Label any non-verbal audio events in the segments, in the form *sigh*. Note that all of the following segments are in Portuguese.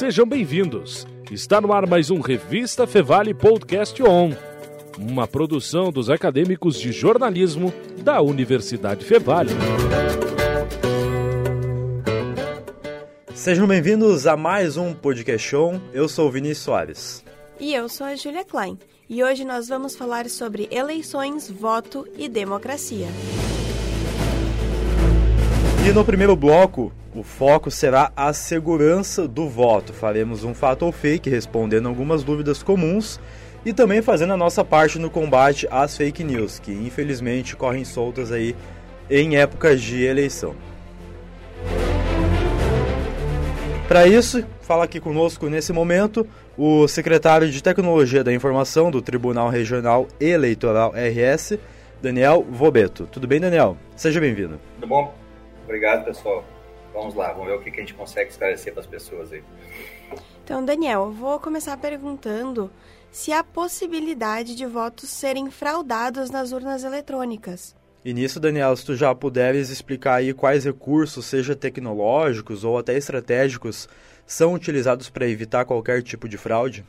Sejam bem-vindos. Está no ar mais um Revista Fevale Podcast On, uma produção dos acadêmicos de jornalismo da Universidade Fevale. Sejam bem-vindos a mais um Podcast On. Eu sou o Vinícius Soares. E eu sou a Julia Klein. E hoje nós vamos falar sobre eleições, voto e democracia. E no primeiro bloco, o foco será a segurança do voto. Faremos um fato ou fake respondendo algumas dúvidas comuns e também fazendo a nossa parte no combate às fake news, que infelizmente correm soltas aí em épocas de eleição. Para isso, fala aqui conosco nesse momento o secretário de Tecnologia da Informação do Tribunal Regional Eleitoral RS, Daniel Vobeto. Tudo bem, Daniel? Seja bem-vindo. Tudo bom? Obrigado, pessoal. Vamos lá, vamos ver o que, a gente consegue esclarecer para as pessoas aí. Então, Daniel, vou começar perguntando se há possibilidade de votos serem fraudados nas urnas eletrônicas. E nisso, Daniel, se tu já puderes explicar aí quais recursos, seja tecnológicos ou até estratégicos, são utilizados para evitar qualquer tipo de fraude?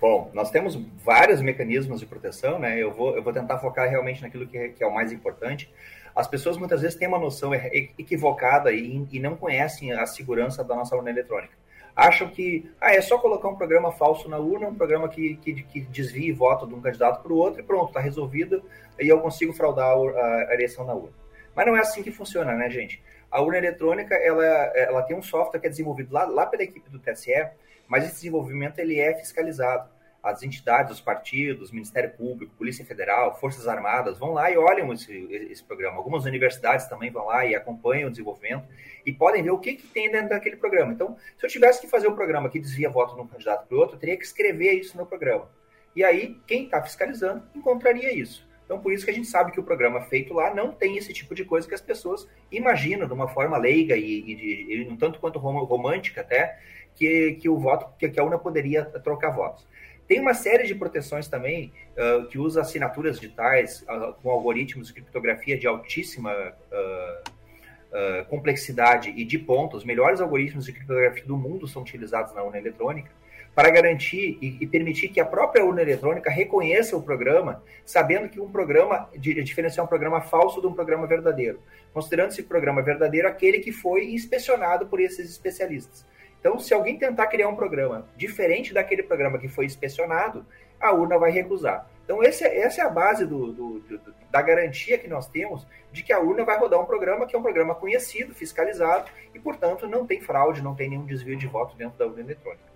Bom, nós temos vários mecanismos de proteção, né? Eu vou, eu vou tentar focar realmente naquilo que é, que é o mais importante as pessoas muitas vezes têm uma noção equivocada e, e não conhecem a segurança da nossa urna eletrônica. Acham que ah, é só colocar um programa falso na urna, um programa que, que, que desvie voto de um candidato para o outro e pronto, está resolvido e eu consigo fraudar a, eleição na urna. Mas não é assim que funciona, né, gente? A urna eletrônica, ela, ela tem um software que é desenvolvido lá, lá pela equipe do TSE, mas esse desenvolvimento ele é fiscalizado as entidades, os partidos, Ministério Público, Polícia Federal, Forças Armadas vão lá e olham esse, esse programa. Algumas universidades também vão lá e acompanham o desenvolvimento e podem ver o que, que tem dentro daquele programa. Então, se eu tivesse que fazer um programa que desvia voto de um candidato para o outro, eu teria que escrever isso no programa. E aí, quem está fiscalizando encontraria isso. Então, por isso que a gente sabe que o programa feito lá não tem esse tipo de coisa que as pessoas imaginam de uma forma leiga e, e, de, e um tanto quanto romântica até, que, que o voto, que, que a urna poderia trocar votos. Tem uma série de proteções também uh, que usa assinaturas digitais uh, com algoritmos de criptografia de altíssima uh, complexidade e de pontos. Os melhores algoritmos de criptografia do mundo são utilizados na urna eletrônica para garantir e, e, permitir que a própria urna eletrônica reconheça o programa, sabendo que um programa, diferenciar um programa falso de um programa verdadeiro, considerando esse programa verdadeiro aquele que foi inspecionado por esses especialistas. Então, se alguém tentar criar um programa diferente daquele programa que foi inspecionado, a urna vai recusar. Então, esse, é, essa é a base do, do, do, da garantia que nós temos de que a urna vai rodar um programa que é um programa conhecido, fiscalizado e, portanto, não tem fraude, não tem nenhum desvio de voto dentro da urna eletrônica.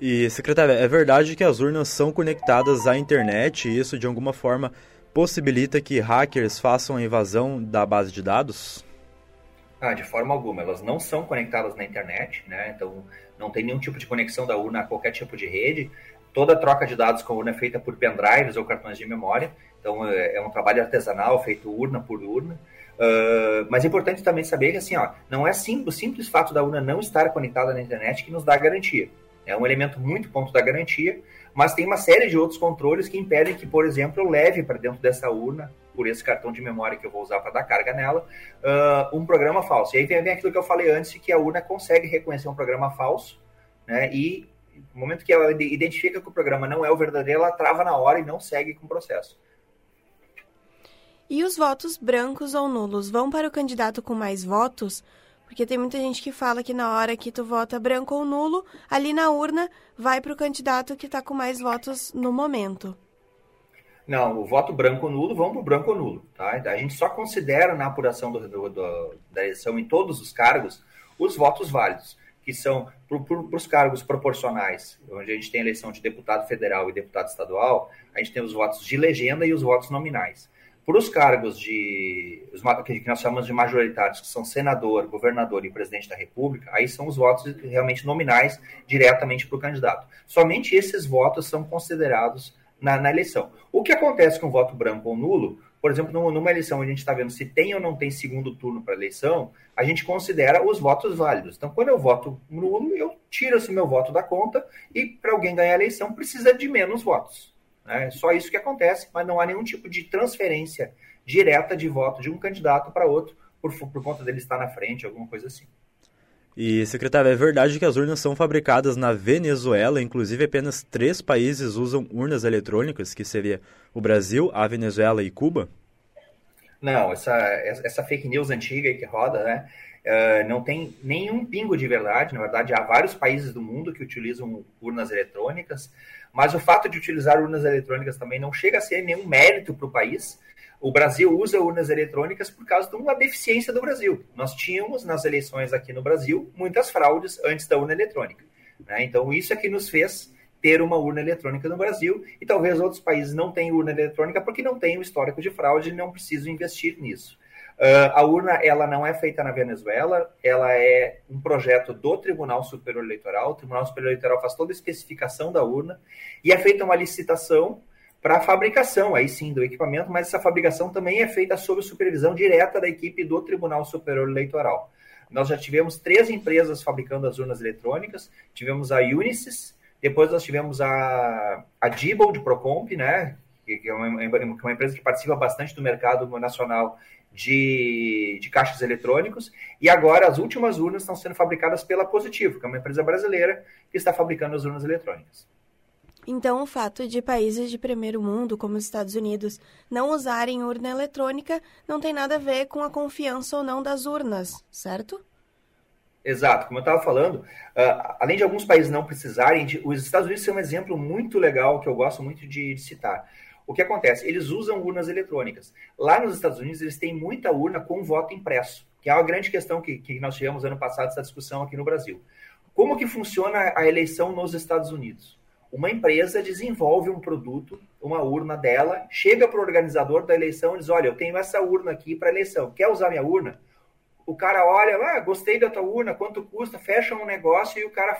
E, secretária, é verdade que as urnas são conectadas à internet e isso, de alguma forma, possibilita que hackers façam a invasão da base de dados? Ah, de forma alguma. Elas não são conectadas na internet, né? Então não tem nenhum tipo de conexão da urna a qualquer tipo de rede. Toda troca de dados com a urna é feita por pendrives ou cartões de memória. Então é, é um trabalho artesanal feito urna por urna. Uh, mas é importante também saber que assim, ó, não é sim, o simples fato da urna não estar conectada na internet que nos dá garantia. É um elemento muito ponto da garantia, mas tem uma série de outros controles que impedem que, por exemplo, eu leve para dentro dessa urna por esse cartão de memória que eu vou usar para dar carga nela, uh, um programa falso. E aí vem, vem aquilo que eu falei antes, que a urna consegue reconhecer um programa falso, né? E no momento que ela identifica que o programa não é o verdadeiro, ela trava na hora e não segue com o processo. E os votos brancos ou nulos vão para o candidato com mais votos? Porque tem muita gente que fala que na hora que tu vota branco ou nulo, ali na urna vai para o candidato que está com mais votos no momento. Não, o voto branco nulo vão para o branco nulo. Tá? A gente só considera na apuração do, do, do, da eleição em todos os cargos os votos válidos, que são para os cargos proporcionais, onde a gente tem eleição de deputado federal e deputado estadual, a gente tem os votos de legenda e os votos nominais. Para os cargos de os, que nós chamamos de majoritários, que são senador, governador e presidente da República, aí são os votos realmente nominais diretamente para o candidato. Somente esses votos são considerados na, na, eleição. O que acontece com o voto branco ou nulo, por exemplo, numa eleição a gente está vendo se tem ou não tem segundo turno para eleição, a gente considera os votos válidos. Então, quando eu voto nulo, eu tiro esse meu voto da conta e para alguém ganhar a eleição precisa de menos votos. É só isso que acontece, mas não há nenhum tipo de transferência direta de voto de um candidato para outro por, por conta dele estar na frente, alguma coisa assim. E, secretário, é verdade que as urnas são fabricadas na Venezuela, inclusive apenas três países usam urnas eletrônicas, que seria o Brasil, a Venezuela e Cuba? Não, essa, essa fake news antiga que roda, né? Uh, não tem nenhum pingo de verdade. Na verdade, há vários países do mundo que utilizam urnas eletrônicas, mas o fato de utilizar urnas eletrônicas também não chega a ser nenhum mérito para o país. O Brasil usa urnas eletrônicas por causa de uma deficiência do Brasil. Nós tínhamos nas eleições aqui no Brasil muitas fraudes antes da urna eletrônica. Né? Então, isso é que nos fez ter uma urna eletrônica no Brasil e talvez outros países não tenham urna eletrônica porque não têm o histórico de fraude e não precisam investir nisso. Uh, a urna ela não é feita na Venezuela, ela é um projeto do Tribunal Superior Eleitoral. O Tribunal Superior Eleitoral faz toda a especificação da urna e é feita uma licitação para a fabricação, aí sim, do equipamento, mas essa fabricação também é feita sob supervisão direta da equipe do Tribunal Superior Eleitoral. Nós já tivemos três empresas fabricando as urnas eletrônicas, tivemos a Unisys, depois nós tivemos a, a Diebold Procomp, né, que é uma, uma, empresa que participa bastante do mercado nacional de, de caixas eletrônicos. E agora as últimas urnas estão sendo fabricadas pela Positivo, que é uma empresa brasileira que está fabricando as urnas eletrônicas. Então, o fato de países de primeiro mundo, como os Estados Unidos, não usarem urna eletrônica não tem nada a ver com a confiança ou não das urnas, certo? Exato, como eu estava falando, uh, além de alguns países não precisarem, de, os Estados Unidos são um exemplo muito legal que eu gosto muito de, de, citar. O que acontece? Eles usam urnas eletrônicas. Lá nos Estados Unidos, eles têm muita urna com voto impresso, que é uma grande questão que, que nós tivemos ano passado, essa discussão aqui no Brasil. Como que funciona a eleição nos Estados Unidos? Uma empresa desenvolve um produto, uma urna dela, chega para o organizador da eleição e diz: Olha, eu tenho essa urna aqui para eleição, quer usar minha urna? o cara olha, ah, gostei da tua urna, quanto custa, fecha um negócio e o cara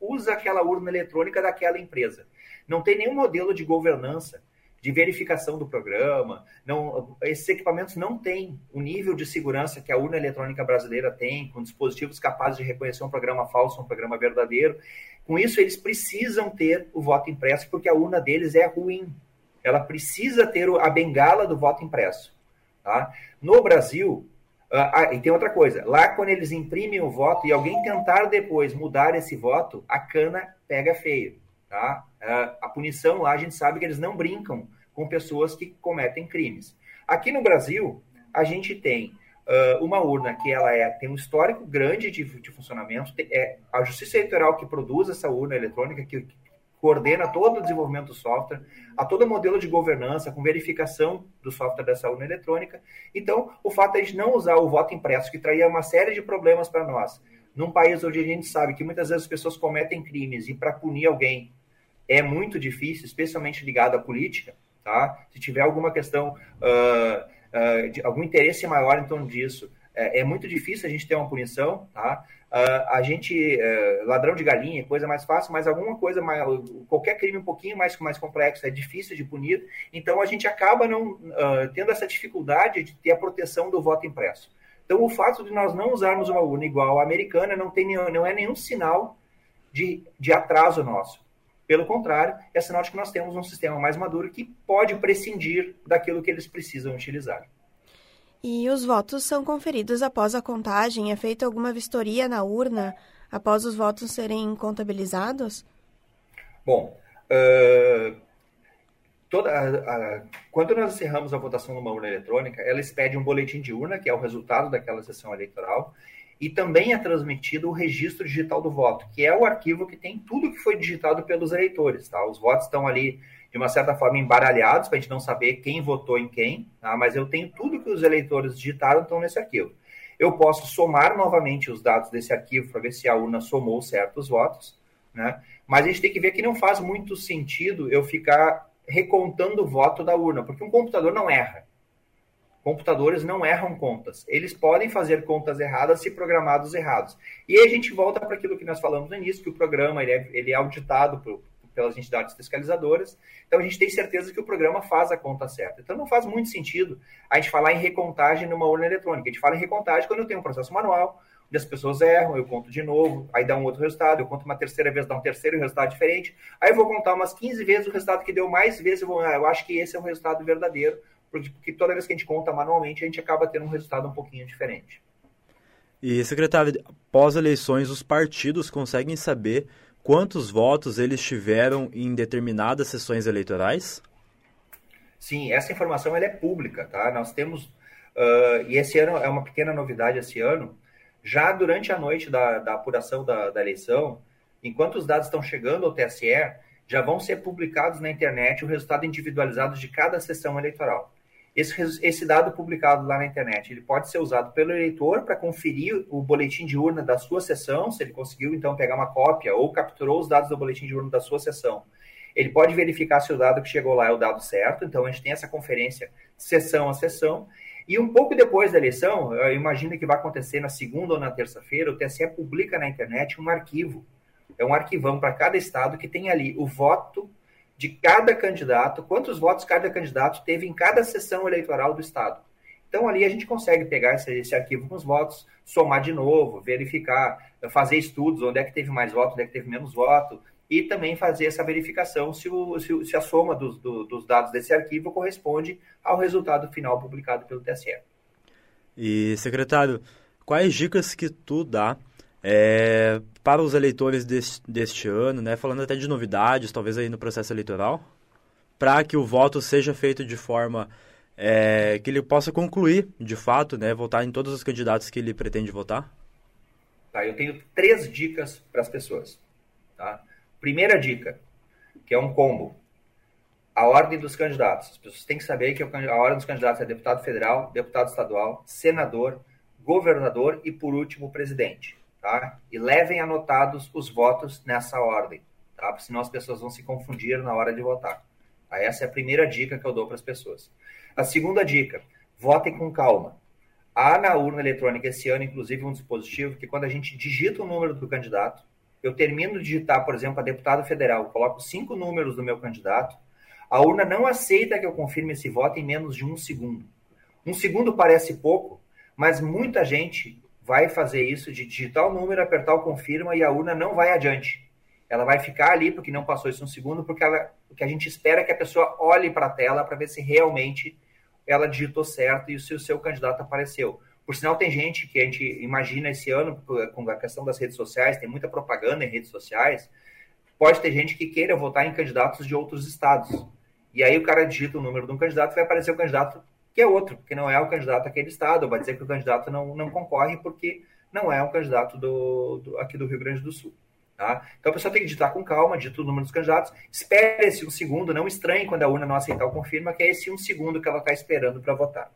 usa aquela urna eletrônica daquela empresa. Não tem nenhum modelo de governança, de verificação do programa. Não, esses equipamentos não têm o nível de segurança que a urna eletrônica brasileira tem, com dispositivos capazes de reconhecer um programa falso, um programa verdadeiro. Com isso, eles precisam ter o voto impresso, porque a urna deles é ruim. Ela precisa ter a bengala do voto impresso. Tá? No Brasil, ah, ah, e tem outra coisa, lá quando eles imprimem o voto e alguém tentar depois mudar esse voto, a cana pega feio, tá? Ah, a punição lá a gente sabe que eles não brincam com pessoas que cometem crimes. Aqui no Brasil, a gente tem uh, uma urna que ela é, tem um histórico grande de, de funcionamento, é a Justiça Eleitoral que produz essa urna eletrônica, que, coordena todo o desenvolvimento do software, a todo o modelo de governança, com verificação do software dessa urna eletrônica. Então, o fato de a gente não usar o voto impresso, que traria uma série de problemas para nós, num país onde a gente sabe que muitas vezes as pessoas cometem crimes e para punir alguém é muito difícil, especialmente ligado à política, tá? Se tiver alguma questão, uh, uh, de algum interesse maior em torno disso, é, é, muito difícil a gente ter uma punição, tá? Uh, a gente, uh, ladrão de galinha, coisa mais fácil, mas alguma coisa, mais, qualquer crime um pouquinho mais, mais complexo é difícil de punir, então a gente acaba não tendo essa dificuldade de ter a proteção do voto impresso. Então, o fato de nós não usarmos uma urna igual à americana não, tem, não é nenhum sinal de, de atraso nosso. Pelo contrário, é sinal de que nós temos um sistema mais maduro que pode prescindir daquilo que eles precisam utilizar. E os votos são conferidos após a contagem? É feita alguma vistoria na urna após os votos serem contabilizados? Bom, uh, toda, quando nós encerramos a votação numa urna eletrônica, ela expede um boletim de urna, que é o resultado daquela sessão eleitoral, e também é transmitido o registro digital do voto, que é o arquivo que tem tudo que foi digitado pelos eleitores. Tá? Os votos estão ali de uma certa forma, embaralhados, para a gente não saber quem votou em quem, tá? mas eu tenho tudo que os eleitores digitaram estão nesse arquivo. Eu posso somar novamente os dados desse arquivo para ver se a urna somou certos votos, né? mas a gente tem que ver que não faz muito sentido eu ficar recontando o voto da urna, porque um computador não erra. Computadores não erram contas. Eles podem fazer contas erradas se programados errados. E aí a gente volta para aquilo que nós falamos no início, que o programa ele é, ele é auditado por, pelas entidades fiscalizadoras. Então a gente tem certeza que o programa faz a conta certa. Então não faz muito sentido a gente falar em recontagem numa urna eletrônica. A gente fala em recontagem quando eu tenho um processo manual, onde as pessoas erram, eu conto de novo, aí dá um outro resultado, eu conto uma terceira vez, dá um terceiro resultado diferente. Aí eu vou contar umas 15 vezes o resultado que deu mais vezes, eu, vou, ah, eu acho que esse é o resultado verdadeiro, porque toda vez que a gente conta manualmente, a gente acaba tendo um resultado um pouquinho diferente. E, secretário, após eleições, os partidos conseguem saber quantos votos eles tiveram em determinadas sessões eleitorais? Sim, essa informação ela é pública, tá? Nós temos, uh, e esse ano é uma pequena novidade esse ano, já durante a noite da, da apuração da, da eleição, enquanto os dados estão chegando ao TSE, já vão ser publicados na internet o resultado individualizado de cada sessão eleitoral. Esse, esse dado publicado lá na internet, ele pode ser usado pelo eleitor para conferir o boletim de urna da sua sessão, se ele conseguiu então pegar uma cópia ou capturou os dados do boletim de urna da sua sessão. Ele pode verificar se o dado que chegou lá é o dado certo, então a gente tem essa conferência sessão a sessão. E um pouco depois da eleição, eu imagino que vai acontecer na segunda ou na terça-feira, o TSE publica na internet um arquivo. É um arquivão para cada estado que tem ali o voto de cada candidato, quantos votos cada candidato teve em cada sessão eleitoral do Estado. Então, ali a gente consegue pegar esse, esse, arquivo com os votos, somar de novo, verificar, fazer estudos, onde é que teve mais votos, onde é que teve menos voto, e também fazer essa verificação se, o, se, se a soma dos, do, dos dados desse arquivo corresponde ao resultado final publicado pelo TSE. E, secretário, quais dicas que tu dá é, para os eleitores deste, deste ano, né, falando até de novidades, talvez aí no processo eleitoral, para que o voto seja feito de forma é, que ele possa concluir, de fato, né, votar em todos os candidatos que ele pretende votar? Tá, eu tenho três dicas para as pessoas. Tá? Primeira dica, que é um combo. A ordem dos candidatos. As pessoas têm que saber que a ordem dos candidatos é deputado federal, deputado estadual, senador, governador e, por último, presidente tá? E levem anotados os votos nessa ordem, tá? Porque senão as pessoas vão se confundir na hora de votar. Tá? Essa é a primeira dica que eu dou para as pessoas. A segunda dica: votem com calma. Há na urna eletrônica esse ano, inclusive, um dispositivo que quando a gente digita o número do candidato, eu termino de digitar, por exemplo, a deputado federal, coloco cinco números do meu candidato, a urna não aceita que eu confirme esse voto em menos de um segundo. Um segundo parece pouco, mas muita gente vai fazer isso de digitar o número, apertar o confirma e a urna não vai adiante. Ela vai ficar ali porque não passou isso um segundo, porque ela, o que a gente espera que a pessoa olhe para a tela para ver se realmente ela digitou certo e se o seu candidato apareceu. Por sinal, tem gente que a gente imagina esse ano, com a questão das redes sociais, tem muita propaganda em redes sociais, pode ter gente que queira votar em candidatos de outros estados. E aí o cara digita o número de um candidato e vai aparecer o candidato que é outro, que não é o candidato daquele estado, vai dizer que o candidato não, não concorre porque não é um candidato do, do, aqui do Rio Grande do Sul. Tá? Então a pessoa tem que digitar com calma, digita o número dos candidatos, espere esse um segundo, não estranhe quando a urna não aceitar o confirma, que é esse um segundo que ela está esperando para votar.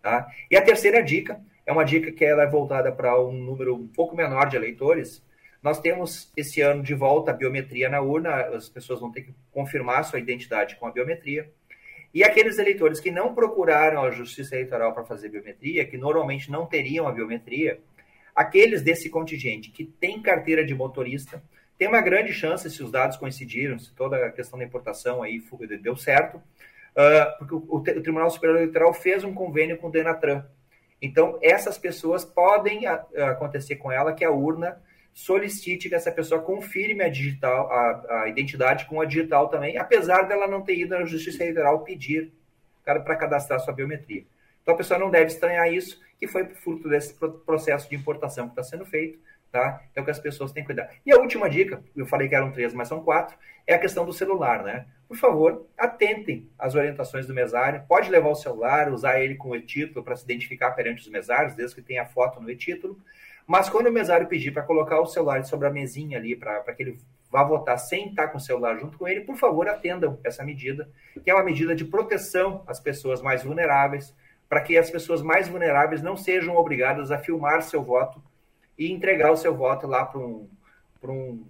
Tá? E a terceira dica é uma dica que ela é voltada para um número um pouco menor de eleitores. Nós temos esse ano de volta a biometria na urna, as pessoas vão ter que confirmar sua identidade com a biometria. E aqueles eleitores que não procuraram a Justiça Eleitoral para fazer biometria, que normalmente não teriam a biometria, aqueles desse contingente que tem carteira de motorista, tem uma grande chance, se os dados coincidiram, se toda a questão da importação aí deu certo, uh, porque o, o, Tribunal Superior Eleitoral fez um convênio com o Denatran. Então, essas pessoas podem a, acontecer com ela que a urna solicite que essa pessoa confirme a digital, a, a identidade com a digital também, apesar dela não ter ido na Justiça Eleitoral pedir para cadastrar sua biometria. Então a pessoa não deve estranhar isso, que foi fruto desse processo de importação que está sendo feito, tá? Então que as pessoas têm que cuidar. E a última dica, eu falei que eram três, mas são quatro, é a questão do celular, né? Por favor, atentem às orientações do mesário. Pode levar o celular, usar ele com o e-título para se identificar perante os mesários, desde que tenha foto no e-título. Mas quando o mesário pedir para colocar o celular sobre a mesinha ali, para que ele vá votar sem estar com o celular junto com ele, por favor, atendam essa medida, que é uma medida de proteção às pessoas mais vulneráveis, para que as pessoas mais vulneráveis não sejam obrigadas a filmar seu voto e entregar o seu voto lá para um, um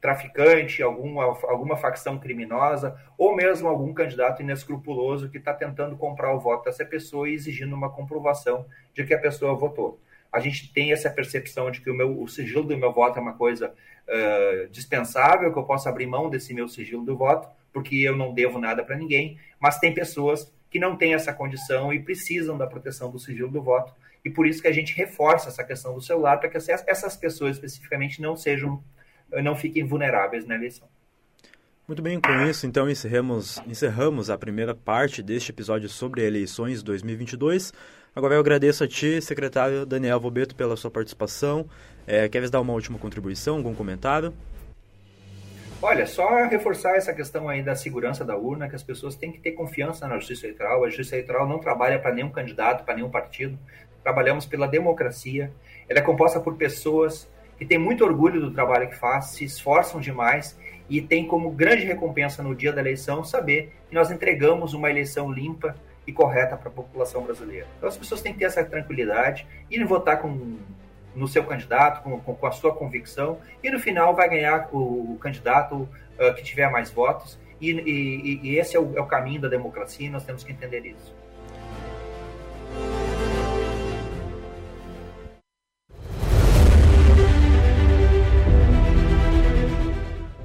traficante, alguma, alguma facção criminosa, ou mesmo algum candidato inescrupuloso que está tentando comprar o voto dessa pessoa e exigindo uma comprovação de que a pessoa votou a gente tem essa percepção de que o, meu, o sigilo do meu voto é uma coisa uh, dispensável, que eu posso abrir mão desse meu sigilo do voto, porque eu não devo nada para ninguém, mas tem pessoas que não têm essa condição e precisam da proteção do sigilo do voto, e por isso que a gente reforça essa questão do celular, para que essas pessoas especificamente não sejam, não fiquem vulneráveis na eleição. Muito bem, com isso, então encerramos, encerramos a primeira parte deste episódio sobre eleições 2022. Agora eu agradeço a ti, secretário Daniel Vobeto, pela sua participação. É, queres dar uma última contribuição, algum comentário? Olha, só reforçar essa questão aí da segurança da urna, que as pessoas têm que ter confiança na Justiça Eleitoral. A Justiça Eleitoral não trabalha para nenhum candidato, para nenhum partido. Trabalhamos pela democracia. Ela é composta por pessoas que têm muito orgulho do trabalho que faz, se esforçam demais e tem como grande recompensa no dia da eleição saber que nós entregamos uma eleição limpa e correta para a população brasileira. Então as pessoas têm que ter essa tranquilidade e votar com no seu candidato, com, com, com, a sua convicção, e no final vai ganhar o, o candidato uh, que tiver mais votos, e, e, e esse é o, é o, caminho da democracia, e nós temos que entender isso.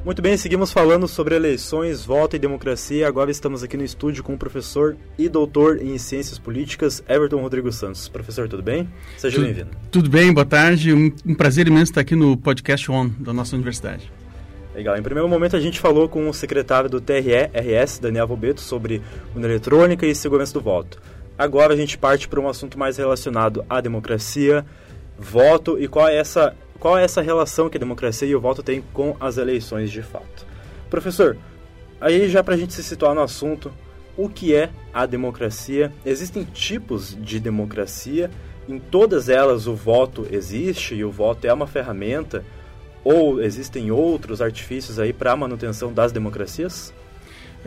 Muito bem, seguimos falando sobre eleições, voto e democracia. Agora estamos aqui no estúdio com o professor e doutor em ciências políticas, Everton Rodrigo Santos. Professor, tudo bem? Seja bem-vindo. Tudo bem, boa tarde. Um, um, prazer imenso estar aqui no podcast ON da nossa universidade. Legal. Em primeiro momento, a gente falou com o secretário do TRE-RS, Daniel Bobeto, sobre urna eletrônica e segurança do voto. Agora a gente parte para um assunto mais relacionado à democracia, voto e qual é essa qual é essa relação que a democracia e o voto têm com as eleições de fato. Professor, aí já para a gente se situar no assunto, o que é a democracia? Existem tipos de democracia, em todas elas o voto existe e o voto é uma ferramenta, ou existem outros artifícios aí para a manutenção das democracias?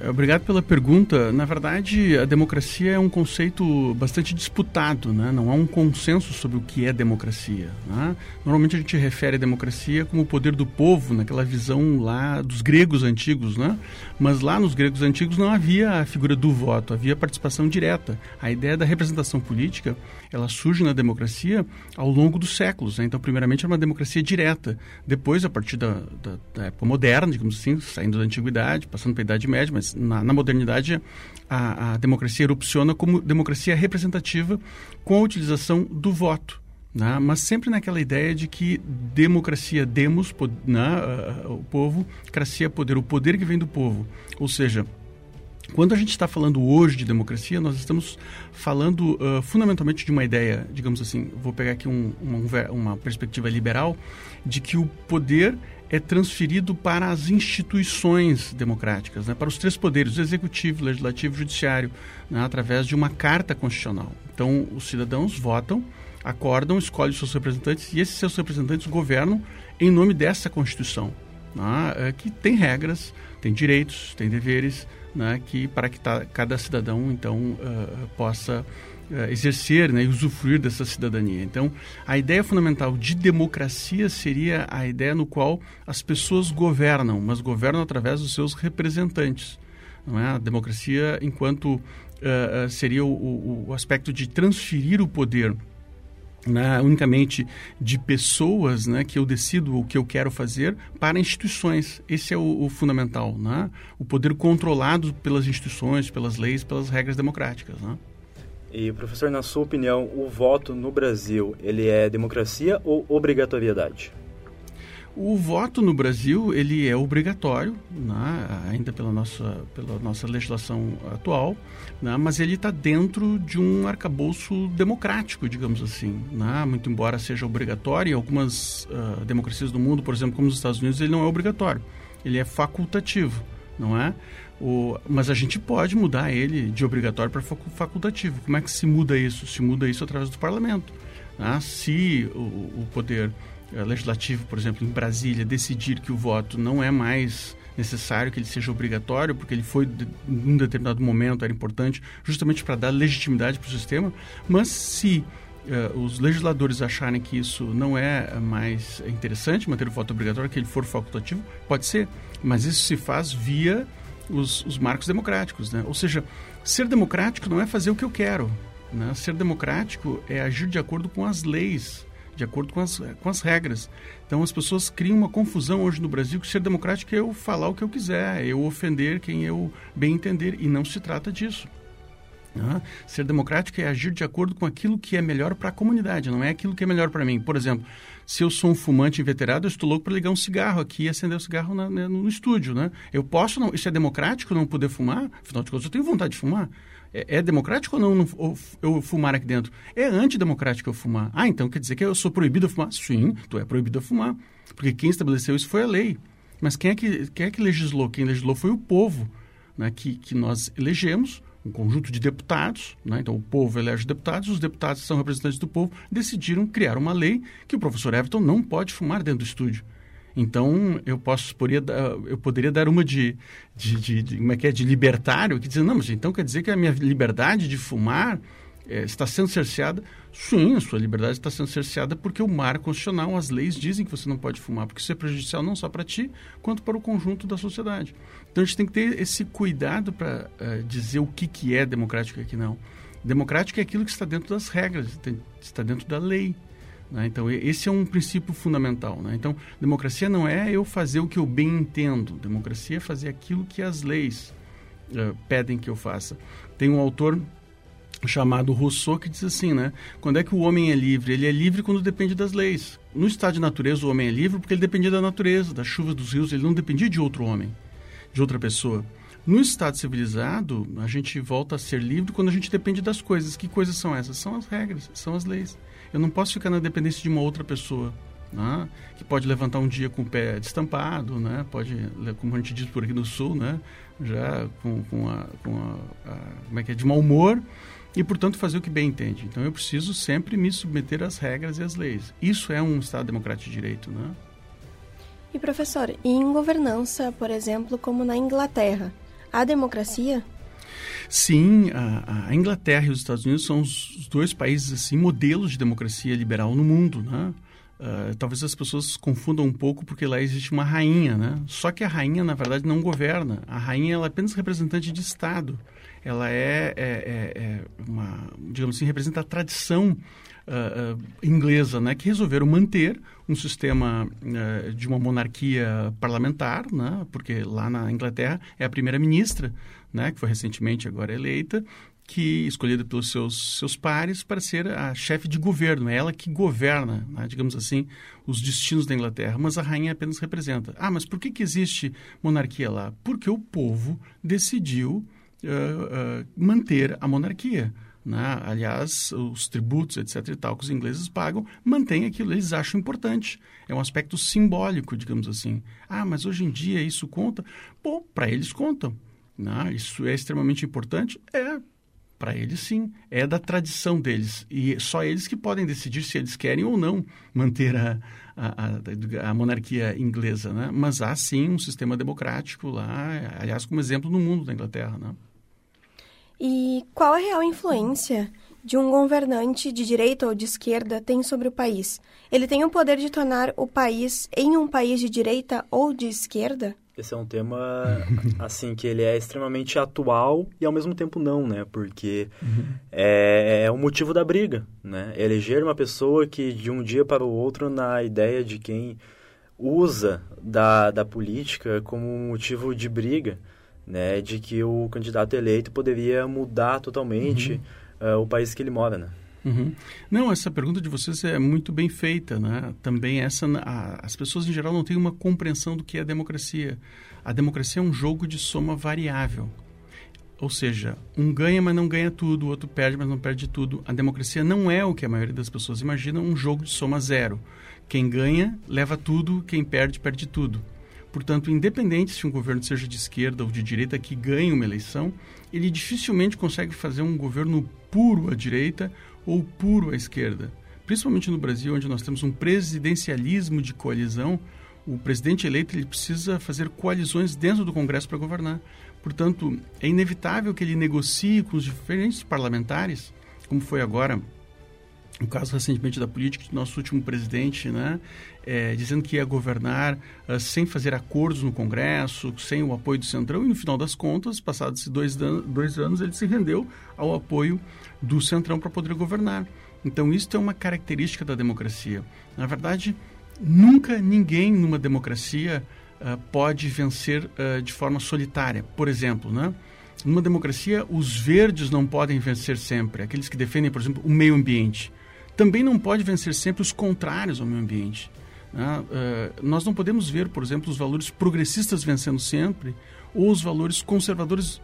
Obrigado pela pergunta. Na verdade, a democracia é um conceito bastante disputado, né? não há um consenso sobre o que é democracia. Né? Normalmente a gente refere a democracia como o poder do povo, naquela visão lá dos gregos antigos, né? Mas lá nos gregos antigos não havia a figura do voto, havia participação direta. A ideia da representação política ela surge na democracia ao longo dos séculos. Né? Então, primeiramente, é uma democracia direta. Depois, a partir da, da, da época moderna, digamos assim, saindo da antiguidade, passando para a Idade Média, mas na, na modernidade a, a democracia erupciona como democracia representativa com a utilização do voto. Né? Mas sempre naquela ideia de que democracia demos, né? o povo, cracia poder, o poder que vem do povo. Ou seja, quando a gente está falando hoje de democracia, nós estamos falando uh, fundamentalmente de uma ideia, digamos assim, vou pegar aqui um, uma, uma perspectiva liberal, de que o poder é transferido para as instituições democráticas, né, para os três poderes, executivo, legislativo e judiciário, né, através de uma carta constitucional. Então, os cidadãos votam, acordam, escolhem seus representantes e esses seus representantes governam em nome dessa Constituição, né, que tem regras, tem direitos, tem deveres, né, que para que tá, cada cidadão então uh, possa uh, exercer né, e usufruir dessa cidadania. Então, a ideia fundamental de democracia seria a ideia no qual as pessoas governam, mas governam através dos seus representantes. Não é? A democracia, enquanto uh, seria o, o aspecto de transferir o poder né, unicamente de pessoas né, que eu decido o que eu quero fazer para instituições. Esse é o, o, fundamental. Né? O poder controlado pelas instituições, pelas leis, pelas regras democráticas. Né? E, professor, na sua opinião, o voto no Brasil, ele é democracia ou obrigatoriedade? O voto no Brasil ele é obrigatório, né, ainda pela nossa, pela nossa legislação atual, né, mas ele está dentro de um arcabouço democrático, digamos assim. Né, muito embora seja obrigatório, em algumas uh, democracias do mundo, por exemplo, como os Estados Unidos, ele não é obrigatório, ele é facultativo, não é? O, mas a gente pode mudar ele de obrigatório para facultativo. Como é que se muda isso? Se muda isso através do parlamento. Né? Se o, o poder legislativo, por exemplo, em Brasília, decidir que o voto não é mais necessário que ele seja obrigatório, porque ele foi, em um determinado momento, era importante, justamente para dar legitimidade para o sistema, mas se uh, os legisladores acharem que isso não é mais interessante, manter o voto obrigatório, que ele for facultativo, pode ser, mas isso se faz via os, os marcos democráticos, né? Ou seja, ser democrático não é fazer o que eu quero, né? Ser democrático é agir de acordo com as leis de acordo com as, com as regras. Então as pessoas criam uma confusão hoje no Brasil que ser democrático é eu falar o que eu quiser, eu ofender quem eu bem entender, e não se trata disso. Ser democrático é agir de acordo com aquilo que é melhor para a comunidade, não é aquilo que é melhor para mim. Por exemplo, se eu sou um fumante inveterado, eu estou louco para ligar um cigarro aqui e acender o cigarro na, né, no estúdio. Né? Eu posso, não, isso é democrático não poder fumar? Afinal de contas, eu tenho vontade de fumar. É, é democrático ou não eu fumar aqui dentro? É antidemocrático eu fumar. Ah, então quer dizer que eu sou proibido a fumar? Sim, tu é proibido a fumar. Porque quem estabeleceu isso foi a lei. Mas quem é que, quem é que legislou? Quem legislou foi o povo, né, que, que nós elegemos, um conjunto de deputados, né? então o povo elege deputados, os deputados são representantes do povo, decidiram criar uma lei que o professor Everton não pode fumar dentro do estúdio. Então, eu posso poderia, eu poderia dar uma de, de, de, de, como é que é, de libertário, que diz, não, mas então quer dizer que a minha liberdade de fumar é, está sendo cerceada? Sim, a sua liberdade está sendo cerceada porque o marco constitucional, as leis dizem que você não pode fumar, porque isso é prejudicial não só para ti, quanto para o conjunto da sociedade. Então, a gente tem que ter esse cuidado para uh, eh, dizer o que, que é democrático e o que não. Democrático é aquilo que está dentro das regras, está dentro da lei. Né? Então, esse é um princípio fundamental. Né? Então, democracia não é eu fazer o que eu bem entendo. Democracia é fazer aquilo que as leis uh, pedem que eu faça. Tem um autor chamado Rousseau que diz assim, né? Quando é que o homem é livre? Ele é livre quando depende das leis. No estado de natureza, o homem é livre porque ele dependia da natureza, das chuvas dos rios, ele não dependia de outro homem, de outra pessoa. No estado civilizado, a gente volta a ser livre quando a gente depende das coisas. Que coisas são essas? São as regras, são as leis. Eu não posso ficar na dependência de uma outra pessoa. Né? que pode levantar um dia com o pé destampado, né? pode, como a gente diz por aqui no sul, né? já com, com, a, com a, a, como é que é, de mau humor e, portanto, fazer o que bem entende. Então, eu preciso sempre me submeter às regras e às leis. Isso é um Estado democrático de direito, né? E, professor, em governança, por exemplo, como na Inglaterra, há democracia? Sim, a, a, Inglaterra e os Estados Unidos são os, dois países assim modelos de democracia liberal no mundo, né? Uh, talvez as pessoas confundam um pouco porque lá existe uma rainha, né? Só que a rainha, na verdade, não governa. A rainha ela é apenas representante de Estado. Ela é, é, é, é uma, digamos assim, representa a tradição uh, uh, inglesa, né? Que resolveram manter um sistema de uma monarquia parlamentar, né? Porque lá na Inglaterra é a primeira-ministra né, que foi recentemente agora eleita, que escolhida pelos seus, seus pares para ser a chefe de governo. É ela que governa, né, digamos assim, os destinos da Inglaterra, mas a rainha apenas representa. Ah, mas por que, que existe monarquia lá? Porque o povo decidiu uh, uh, manter a monarquia. Né? Aliás, os tributos, etc. e tal, que os ingleses pagam, mantém aquilo, eles acham importante. É um aspecto simbólico, digamos assim. Ah, mas hoje em dia isso conta? Bom, para eles contam. Não, isso é extremamente importante? É, para eles sim. É da tradição deles. E só eles que podem decidir se eles querem ou não manter a, a, a, a monarquia inglesa. Né? Mas há sim um sistema democrático lá, aliás, como exemplo no mundo da Inglaterra. Né? E qual a real influência de um governante de direita ou de esquerda tem sobre o país? Ele tem o poder de tornar o país em um país de direita ou de esquerda? Esse é um tema, *laughs* assim, que ele é extremamente atual e ao mesmo tempo não, né? Porque uhum. é, é o motivo da briga, né? Eleger uma pessoa que de um dia para o outro, na ideia de quem usa da, da política como motivo de briga, né? De que o candidato eleito poderia mudar totalmente uhum. uh, o país que ele mora, né? Uhum. Não, essa pergunta de vocês é muito bem feita, né? Também essa, a, as pessoas em geral não têm uma compreensão do que é a democracia. A democracia é um jogo de soma variável. Ou seja, um ganha, mas não ganha tudo, o outro perde, mas não perde tudo. A democracia não é o que a maioria das pessoas imagina, um jogo de soma zero. Quem ganha, leva tudo, quem perde, perde tudo. Portanto, independente se um governo seja de esquerda ou de direita que ganhe uma eleição, ele dificilmente consegue fazer um governo puro à direita ou puro à esquerda. Principalmente no Brasil, onde nós temos um presidencialismo de coalizão, o presidente eleito ele precisa fazer coalizões dentro do Congresso para governar. Portanto, é inevitável que ele negocie com os diferentes parlamentares, como foi agora o caso recentemente da política do nosso último presidente, né, é, dizendo que ia governar uh, sem fazer acordos no Congresso, sem o apoio do Centrão, e no final das contas, passados dois, dois anos, ele se rendeu ao apoio do Centrão para poder governar. Então, isso é uma característica da democracia. Na verdade, nunca ninguém numa democracia uh, pode vencer uh, de forma solitária. Por exemplo, né? numa democracia, os verdes não podem vencer sempre, aqueles que defendem, por exemplo, o meio ambiente. Também não pode vencer sempre os contrários ao meio ambiente. Né? Uh, nós não podemos ver, por exemplo, os valores progressistas vencendo sempre ou os valores conservadores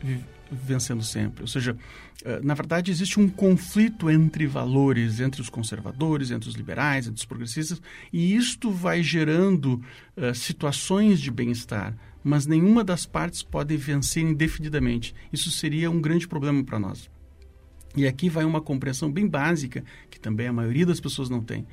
vencendo sempre. Ou seja, eh, na verdade existe um conflito entre valores, entre os conservadores, entre os liberais, entre os progressistas, e isto vai gerando uh, situações de bem-estar, mas nenhuma das partes pode vencer indefinidamente. Isso seria um grande problema para nós. E aqui vai uma compreensão bem básica, que também a maioria das pessoas não tem.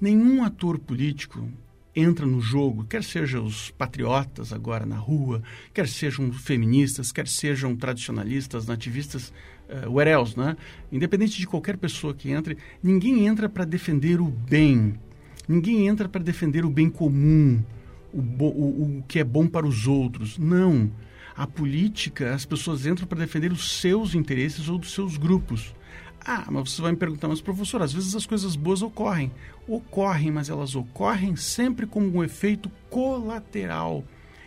Nenhum ator político entra no jogo, quer sejam os patriotas agora na rua, quer sejam feministas, quer sejam tradicionalistas, nativistas, uh, else, né? Independente de qualquer pessoa que entre, ninguém entra para defender o bem. Ninguém entra para defender o bem comum, o, o, o que é bom para os outros. Não. A política, as pessoas entram para defender os seus interesses ou dos seus grupos. Ah, mas você vai me perguntar, mas professor, às vezes as coisas boas ocorrem. Ocorrem, mas elas ocorrem sempre como um efeito colateral.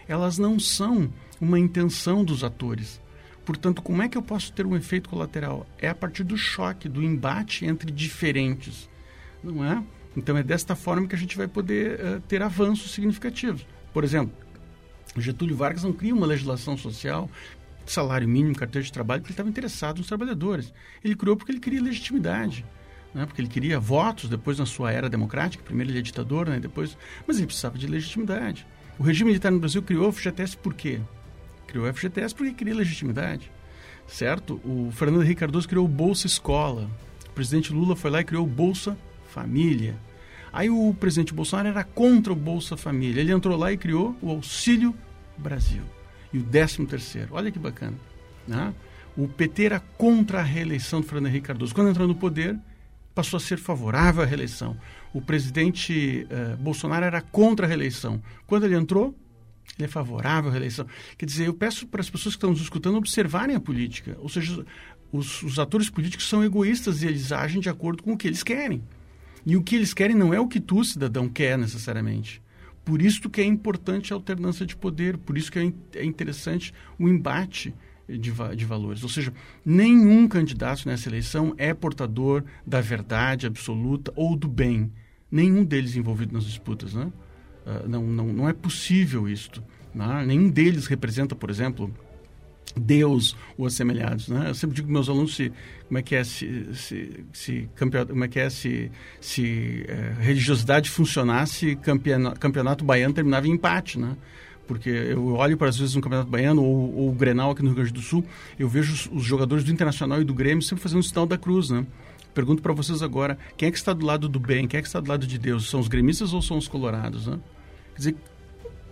Elas não são uma intenção dos atores. Portanto, como é que eu posso ter um efeito colateral? É a partir do choque, do embate entre diferentes, não é? Então é desta forma que a gente vai poder uh, ter avanços significativos. Por exemplo, Getúlio Vargas não cria uma legislação social salário mínimo, carteira de trabalho, porque ele estava interessado nos trabalhadores. Ele criou porque ele queria legitimidade. Né? Porque ele queria votos depois na sua era democrática. Primeiro ele é ditador, né? depois... mas ele precisava de legitimidade. O regime militar no Brasil criou o FGTS por quê? Criou o FGTS porque queria legitimidade. Certo? O Fernando Henrique Cardoso criou o Bolsa Escola. O presidente Lula foi lá e criou o Bolsa Família. Aí o presidente Bolsonaro era contra o Bolsa Família. Ele entrou lá e criou o Auxílio Brasil e o 13 terceiro. Olha que bacana. Né? O PT era contra a reeleição do Fernando Henrique Cardoso. Quando entrou no poder, passou a ser favorável à reeleição. O presidente uh, Bolsonaro era contra a reeleição. Quando ele entrou, ele é favorável à reeleição. Quer dizer, eu peço para as pessoas que estão nos escutando observarem a política. Ou seja, os, os atores políticos são egoístas e eles agem de acordo com o que eles querem. E o que eles querem não é o que tu, cidadão, quer necessariamente. Por isso que é importante a alternância de poder, por isso que é, é interessante o embate de, de, valores. Ou seja, nenhum candidato nessa eleição é portador da verdade absoluta ou do bem. Nenhum deles envolvido nas disputas. Né? Uh, não, não, não é possível isto. Né? Nenhum deles representa, por exemplo, Deus ou assemelhados, né? Eu sempre digo meus alunos se como é que é se, se, se campeonato, como é que é se, se é, religiosidade funcionasse, campeonato, campeonato baiano terminava em empate, né? Porque eu olho para às vezes um campeonato baiano ou, ou o Grenal aqui no Rio Grande do Sul, eu vejo os, os jogadores do Internacional e do Grêmio sempre fazendo o sinal da cruz, né? Pergunto para vocês agora, quem é que está do lado do bem, quem é que está do lado de Deus? São os gremistas ou são os colorados, né? Quer dizer,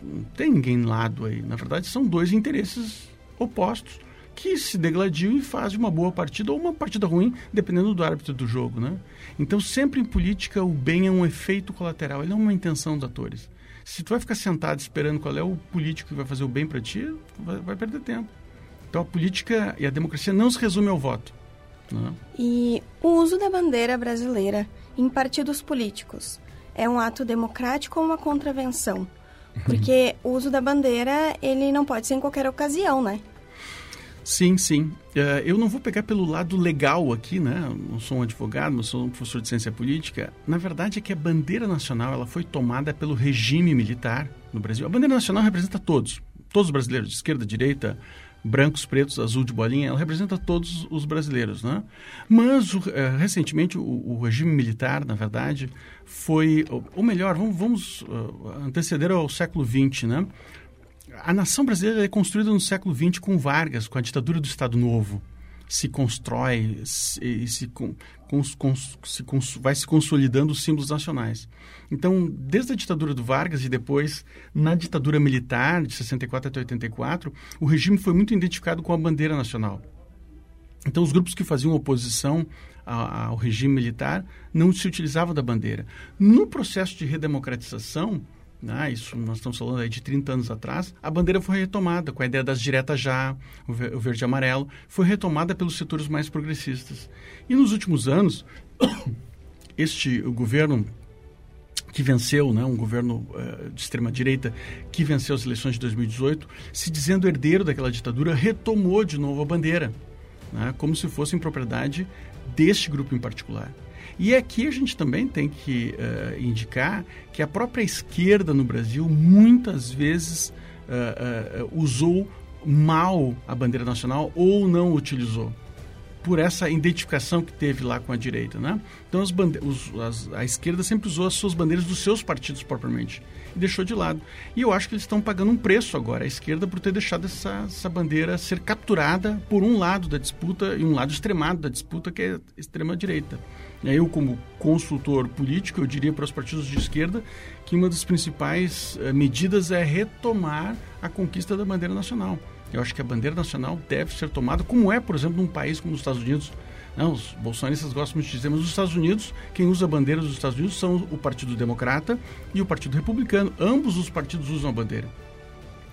não tem ninguém lado aí. Na verdade, são dois interesses opostos que se degladiam e fazem uma boa partida ou uma partida ruim, dependendo do árbitro do jogo, né? Então, sempre em política, o bem é um efeito colateral, ele não é uma intenção dos atores. Se tu vai ficar sentado esperando qual é o político que vai fazer o bem para ti, vai, vai, perder tempo. Então, a política e a democracia não se resume ao voto. Né? E o uso da bandeira brasileira em partidos políticos é um ato democrático ou uma contravenção? Porque o uso da bandeira, ele não pode ser em qualquer ocasião, né? Sim, sim. Uh, eu não vou pegar pelo lado legal aqui, né? não sou um advogado, não sou um professor de ciência política. Na verdade é que a bandeira nacional ela foi tomada pelo regime militar no Brasil. A bandeira nacional representa todos, todos os brasileiros, de esquerda, direita, brancos, pretos, azul de bolinha, ela representa todos os brasileiros, né? Mas, uh, recentemente, o, o, regime militar, na verdade, foi... Ou melhor, vamos, vamos uh, anteceder ao século XX, né? A nação brasileira é construída no século XX com Vargas, com a ditadura do Estado Novo se constrói e se, cons, cons, se cons, vai se consolidando os símbolos nacionais. Então, desde a ditadura do Vargas e depois na ditadura militar de 64 até 84, o regime foi muito identificado com a bandeira nacional. Então, os grupos que faziam oposição ao regime militar não se utilizavam da bandeira. No processo de redemocratização, ah, isso nós estamos falando aí de 30 anos atrás, a bandeira foi retomada com a ideia das diretas já, o verde e amarelo, foi retomada pelos setores mais progressistas. E nos últimos anos, *coughs* este governo que venceu, né, um governo uh, de extrema direita que venceu as eleições de 2018, se dizendo herdeiro daquela ditadura, retomou de novo a bandeira, né, como se fosse em propriedade deste grupo em particular. E aqui a gente também tem que uh, indicar que a própria esquerda no Brasil muitas vezes uh, uh, usou mal a bandeira nacional ou não utilizou por essa identificação que teve lá com a direita, né? Então os os, as, a esquerda sempre usou as suas bandeiras dos seus partidos propriamente e deixou de lado. E eu acho que eles estão pagando um preço agora, a esquerda, por ter deixado essa, essa bandeira ser capturada por um lado da disputa e um lado extremado da disputa, que é a extrema-direita. Eu, como consultor político, eu diria para os partidos de esquerda que uma das principais uh, medidas é retomar a conquista da bandeira nacional. Eu acho que a bandeira nacional deve ser tomada, como é, por exemplo, num país como os Estados Unidos. Os bolsonaristas gostam muito de dizer, mas os Estados Unidos, quem usa a bandeira dos Estados Unidos são o Partido Democrata e o Partido Republicano. Ambos os partidos usam a bandeira.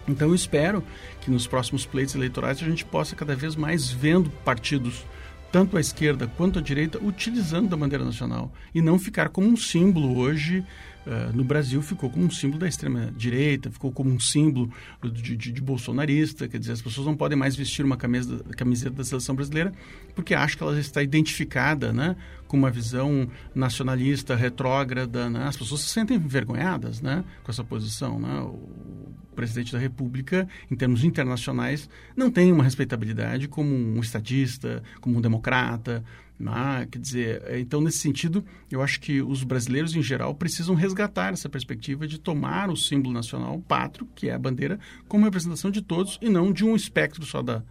Então eu espero que nos próximos pleitos eleitorais a gente possa cada vez mais vendo partidos tanto a esquerda quanto a direita utilizando a bandeira nacional e não ficar como um símbolo hoje uh, no Brasil ficou como um símbolo da extrema direita ficou como um símbolo de, de, de, bolsonarista quer dizer as pessoas não podem mais vestir uma camisa, camiseta da seleção brasileira porque acham que ela está identificada né com uma visão nacionalista retrógrada né? as pessoas se sentem envergonhadas né com essa posição né o, presidente da República, em termos internacionais, não tem uma respeitabilidade como um estadista, como um democrata. Né? Quer dizer, então, nesse sentido, eu acho que os brasileiros, em geral, precisam resgatar essa perspectiva de tomar o símbolo nacional, o pátrio, que é a bandeira, como representação de todos e não de um espectro só da,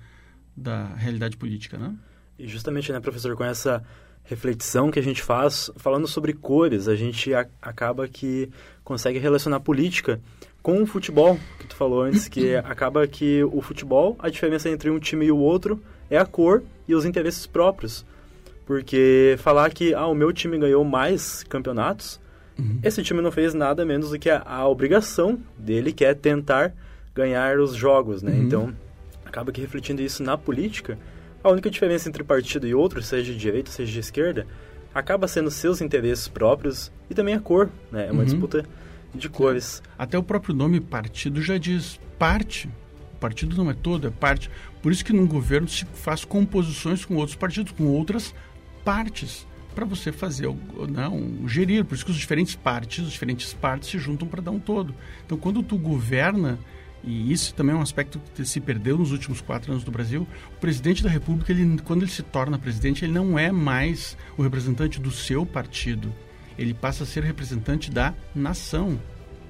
da realidade política. Né? E justamente, né, professor, com essa reflexão que a gente faz, falando sobre cores, a gente a, acaba que consegue relacionar política com o futebol, que tu falou antes, que *coughs* acaba que o futebol, a diferença entre um time e o outro é a cor e os interesses próprios. Porque falar que ah, o meu time ganhou mais campeonatos, uhum. esse time não fez nada menos do que a, a, obrigação dele, que é tentar ganhar os jogos, né? Uhum. Então, acaba que refletindo isso na política, a única diferença entre partido e outro, seja de direita, seja de esquerda, acaba sendo seus interesses próprios e também a cor, né? É uma uhum. disputa de cores. Até o próprio nome partido já diz parte. O partido não é todo, é parte. Por isso que num governo se faz composições com outros partidos, com outras partes, para você fazer não, né, gerir. Por isso que os diferentes partes, os diferentes partes se juntam para dar um todo. Então, quando tu governa, e isso também é um aspecto que se perdeu nos últimos quatro anos do Brasil, o presidente da República, ele, quando ele se torna presidente, ele não é mais o representante do seu partido ele passa a ser representante da nação.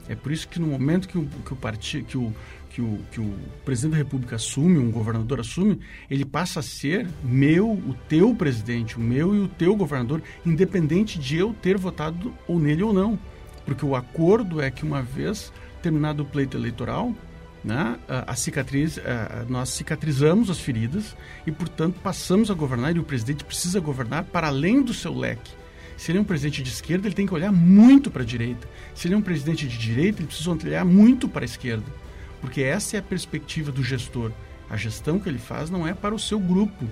É por isso que no momento que o, que o partido, que o, que o, que o presidente da República assume, um governador assume, ele passa a ser meu, o teu presidente, o meu e o teu governador, independente de eu ter votado ou nele ou não. Porque o acordo é que uma vez terminado o pleito eleitoral, né, a, cicatriz, a, nós cicatrizamos as feridas e, portanto, passamos a governar e o presidente precisa governar para além do seu leque. Se ele é um presidente de esquerda, ele tem que olhar muito para a direita. Se ele é um presidente de direita, ele precisa olhar muito para a esquerda. Porque essa é a perspectiva do gestor. A gestão que ele faz não é para o seu grupo,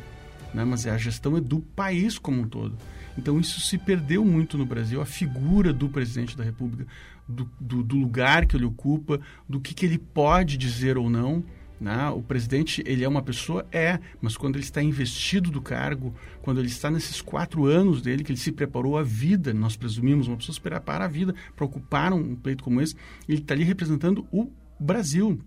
né? mas é a gestão é do país como um todo. Então isso se perdeu muito no Brasil, a figura do presidente da República, do, do, do lugar que ele ocupa, do que, que ele pode dizer ou não. Né? O presidente, ele é uma pessoa? É, mas quando ele está investido do cargo, quando ele está nesses quatro anos dele, que ele se preparou a vida, nós presumimos, uma pessoa se prepara a vida para ocupar um pleito como esse, ele está ali representando o Brasil.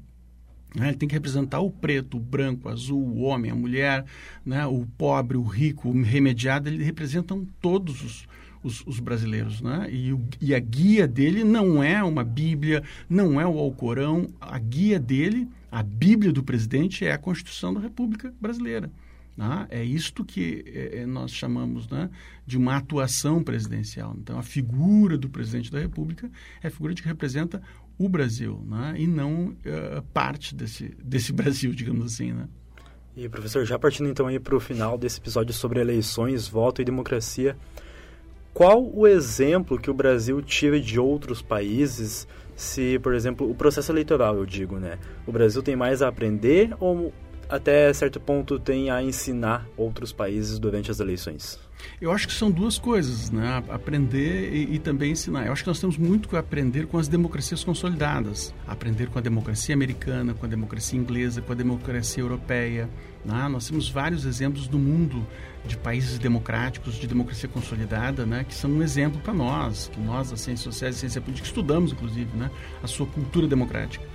Né? Ele tem que representar o preto, o branco, o azul, o homem, a mulher, né? o pobre, o rico, o remediado, eles representam todos os, os, os, brasileiros. Né? E, e, a guia dele não é uma Bíblia, não é o Alcorão, a guia dele a Bíblia do presidente é a Constituição da República Brasileira. Né? É isto que é, é, nós chamamos né, de uma atuação presidencial. Então, a figura do presidente da República é a figura que representa o Brasil né? e não uh, parte desse, desse *laughs* Brasil, digamos assim. Né? E, professor, já partindo então aí para o final desse episódio sobre eleições, voto e democracia, qual o exemplo que o Brasil tira de outros países se, por exemplo, o processo eleitoral, eu digo, né? O Brasil tem mais a aprender ou até certo ponto tem a ensinar outros países durante as eleições? Eu acho que são duas coisas, né? Aprender e, e, também ensinar. Eu acho que nós temos muito que aprender com as democracias consolidadas. Aprender com a democracia americana, com a democracia inglesa, com a democracia europeia. Né? Nós temos vários exemplos do mundo de países democráticos, de democracia consolidada, né? Que são um exemplo para nós, que nós, as ciências sociais e ciência política, estudamos, inclusive, né? A sua cultura democrática.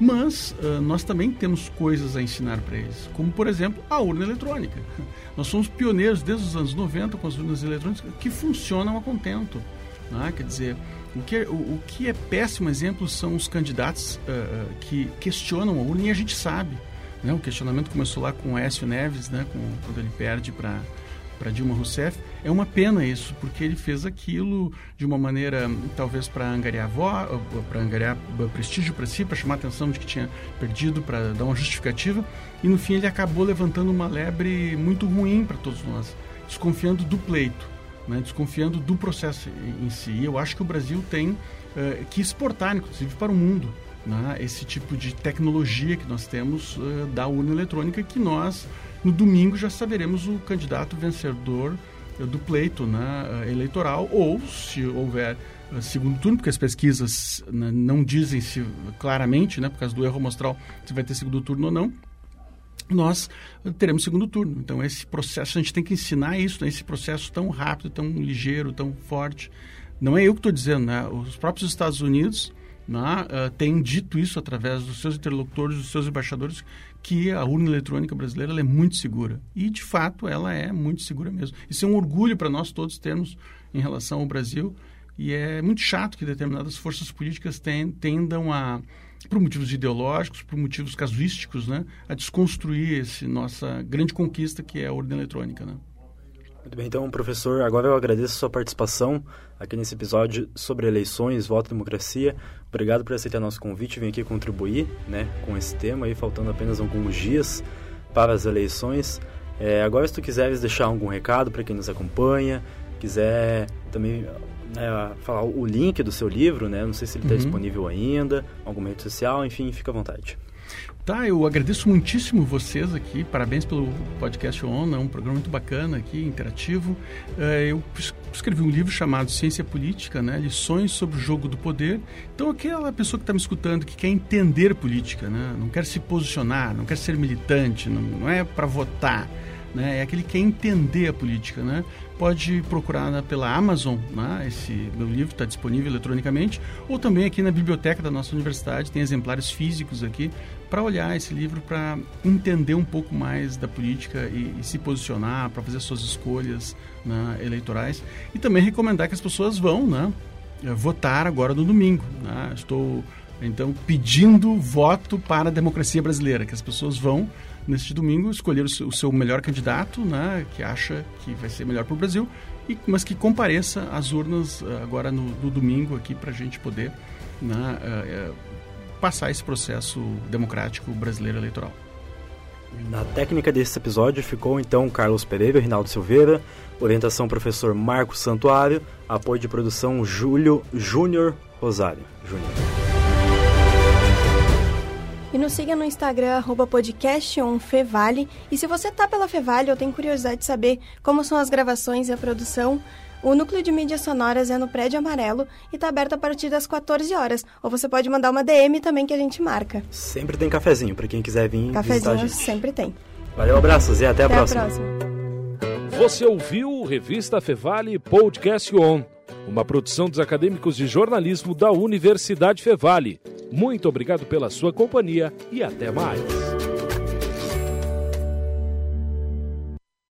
Mas uh, nós também temos coisas a ensinar para eles, como por exemplo a urna eletrônica. *laughs* Nós somos pioneiros desde os anos 90 com as urnas eletrônicas que funcionam a contento. Né? Quer dizer, o que, é, o, o, que é péssimo exemplo são os candidatos uh, que questionam a urna e a gente sabe. Né? O questionamento começou lá com o Écio Neves, né? com, quando ele perde para para Dilma Rousseff. É uma pena isso, porque ele fez aquilo de uma maneira, talvez para angariar para angariar prestígio para si, para chamar a atenção de que tinha perdido, para dar uma justificativa. E no fim ele acabou levantando uma lebre muito ruim para todos nós, desconfiando do pleito, né, desconfiando do processo em si. E eu acho que o Brasil tem uh, que exportar, inclusive, para o mundo. Né, esse tipo de tecnologia que nós temos uh, da urna eletrônica que nós no domingo já saberemos o candidato vencedor eh, do pleito né, eh, eleitoral, ou se houver eh, segundo turno, porque as pesquisas né, não dizem se claramente, né, por causa do erro amostral, se vai ter segundo turno ou não, nós teremos segundo turno. Então, esse processo, a gente tem que ensinar isso, né, esse processo tão rápido, tão ligeiro, tão forte. Não é eu que estou dizendo, né? Os próprios Estados Unidos né, uh, têm dito isso através dos seus interlocutores, dos seus embaixadores, que a urna eletrônica brasileira é muito segura. E, de fato, ela é muito segura mesmo. Isso é um orgulho para nós todos termos em relação ao Brasil. E é muito chato que determinadas forças políticas tendam a, por motivos ideológicos, por motivos casuísticos, né, a desconstruir essa nossa grande conquista que é a urna eletrônica. Né? Muito bem, então, professor, agora eu agradeço a sua participação aqui nesse episódio sobre eleições, voto e democracia. Obrigado por aceitar nosso convite e vir aqui contribuir né, com esse tema, aí, faltando apenas alguns dias para as eleições. É, agora, se tu quiseres deixar algum recado para quem nos acompanha, quiser também né, falar o link do seu livro, né? Não sei se ele está uhum. disponível ainda, alguma rede social, enfim, fica à vontade. Tá, eu agradeço muitíssimo vocês aqui. Parabéns pelo podcast On, é um programa muito bacana aqui, interativo. É, eu escrevi um livro chamado Ciência Política, né? Lições sobre o jogo do poder. Então, aquela pessoa que está me escutando, que quer entender política, né? Não quer se posicionar, não quer ser militante, não, não é para votar né? É aquele que quer entender a política, né? Pode procurar pela Amazon, né? Esse meu livro está disponível eletronicamente, ou também aqui na biblioteca da nossa universidade tem exemplares físicos aqui para olhar esse livro, para entender um pouco mais da política e, e se posicionar, para fazer suas escolhas né, eleitorais. E também recomendar que as pessoas vão, né? Votar agora no domingo. Né? Estou então pedindo voto para a democracia brasileira, que as pessoas vão neste domingo, escolher o seu, melhor candidato, né, que acha que vai ser melhor para o Brasil, e, mas que compareça às urnas uh, agora no, no, domingo aqui para a gente poder né, uh, uh, passar esse processo democrático brasileiro eleitoral. Na técnica desse episódio ficou então Carlos Pereira e Rinaldo Silveira, orientação professor Marcos Santuário, apoio de produção Júlio Júnior Rosário. Júnior. E nos siga no Instagram, arroba podcastonfevale. E se você tá pela Fevale ou tem curiosidade de saber como são as gravações e a produção, o núcleo de mídias sonoras é no Prédio Amarelo e está aberto a partir das 14 horas. Ou você pode mandar uma DM também que a gente marca. Sempre tem cafezinho para quem quiser vir Cafezinho visitar a gente. sempre tem. Valeu, abraços e até, até a próxima. A próxima. Você ouviu Revista Fevale Podcast On, uma produção dos acadêmicos de jornalismo da Universidade Fevale. Muito obrigado pela sua companhia e até mais.